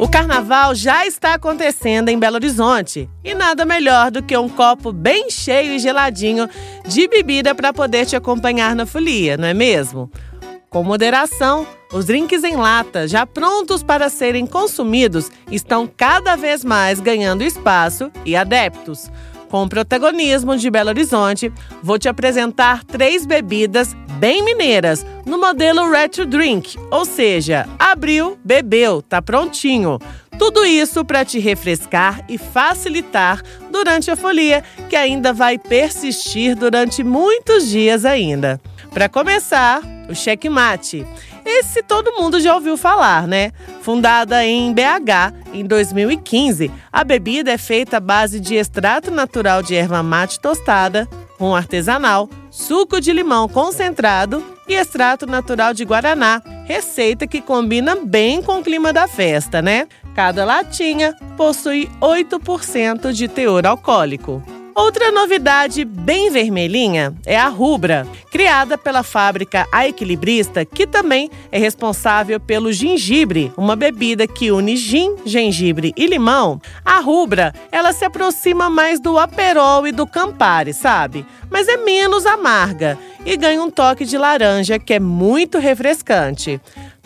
O carnaval já está acontecendo em Belo Horizonte e nada melhor do que um copo bem cheio e geladinho de bebida para poder te acompanhar na folia, não é mesmo? Com moderação, os drinks em lata, já prontos para serem consumidos, estão cada vez mais ganhando espaço e adeptos. Com o protagonismo de Belo Horizonte, vou te apresentar três bebidas bem mineiras no modelo Retro Drink, ou seja, abriu, bebeu, tá prontinho. Tudo isso para te refrescar e facilitar durante a folia, que ainda vai persistir durante muitos dias ainda. Para começar, o checkmate. Esse todo mundo já ouviu falar, né? Fundada em BH em 2015, a bebida é feita à base de extrato natural de erva mate tostada, rum artesanal, suco de limão concentrado e extrato natural de guaraná, receita que combina bem com o clima da festa, né? Cada latinha possui 8% de teor alcoólico. Outra novidade bem vermelhinha é a rubra, criada pela fábrica A Equilibrista, que também é responsável pelo gengibre, uma bebida que une gin, gengibre e limão. A rubra, ela se aproxima mais do aperol e do campari, sabe? Mas é menos amarga e ganha um toque de laranja que é muito refrescante.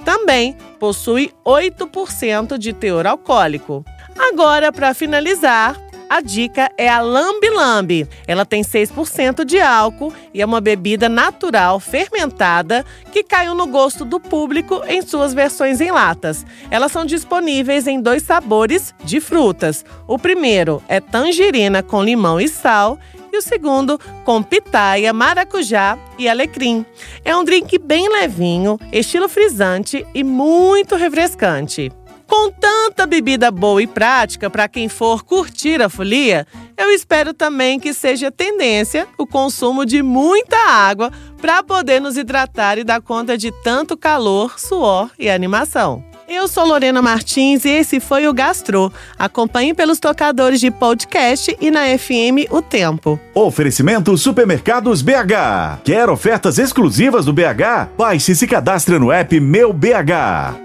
Também possui 8% de teor alcoólico. Agora, para finalizar, a dica é a Lambi Lambi. Ela tem 6% de álcool e é uma bebida natural fermentada que caiu no gosto do público em suas versões em latas. Elas são disponíveis em dois sabores de frutas. O primeiro é tangerina com limão e sal e o segundo com pitaia, maracujá e alecrim. É um drink bem levinho, estilo frisante e muito refrescante. Com tanta bebida boa e prática para quem for curtir a folia, eu espero também que seja tendência o consumo de muita água para poder nos hidratar e dar conta de tanto calor, suor e animação. Eu sou Lorena Martins e esse foi o Gastro. Acompanhe pelos tocadores de podcast e na FM O Tempo. Oferecimento Supermercados BH. Quer ofertas exclusivas do BH? Baixe e se cadastre no app Meu BH.